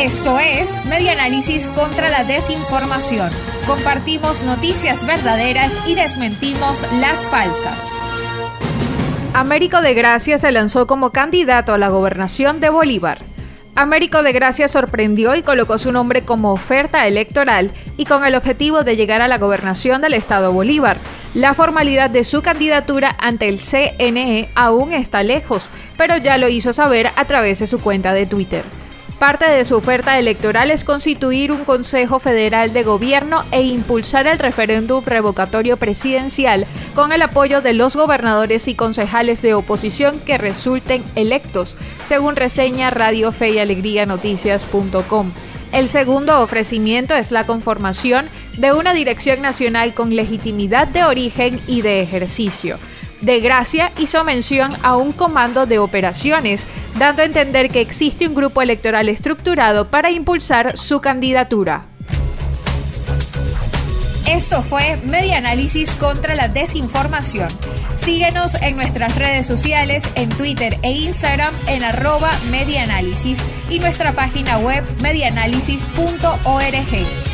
Esto es Media Análisis contra la Desinformación. Compartimos noticias verdaderas y desmentimos las falsas. Américo de Gracia se lanzó como candidato a la gobernación de Bolívar. Américo de Gracia sorprendió y colocó su nombre como oferta electoral y con el objetivo de llegar a la gobernación del estado Bolívar. La formalidad de su candidatura ante el CNE aún está lejos, pero ya lo hizo saber a través de su cuenta de Twitter. Parte de su oferta electoral es constituir un Consejo Federal de Gobierno e impulsar el referéndum revocatorio presidencial con el apoyo de los gobernadores y concejales de oposición que resulten electos, según reseña Radio Fe y Alegría Noticias.com. El segundo ofrecimiento es la conformación de una dirección nacional con legitimidad de origen y de ejercicio de Gracia hizo mención a un comando de operaciones, dando a entender que existe un grupo electoral estructurado para impulsar su candidatura. Esto fue Media Análisis contra la Desinformación. Síguenos en nuestras redes sociales, en Twitter e Instagram en arroba medianálisis y nuestra página web medianálisis.org.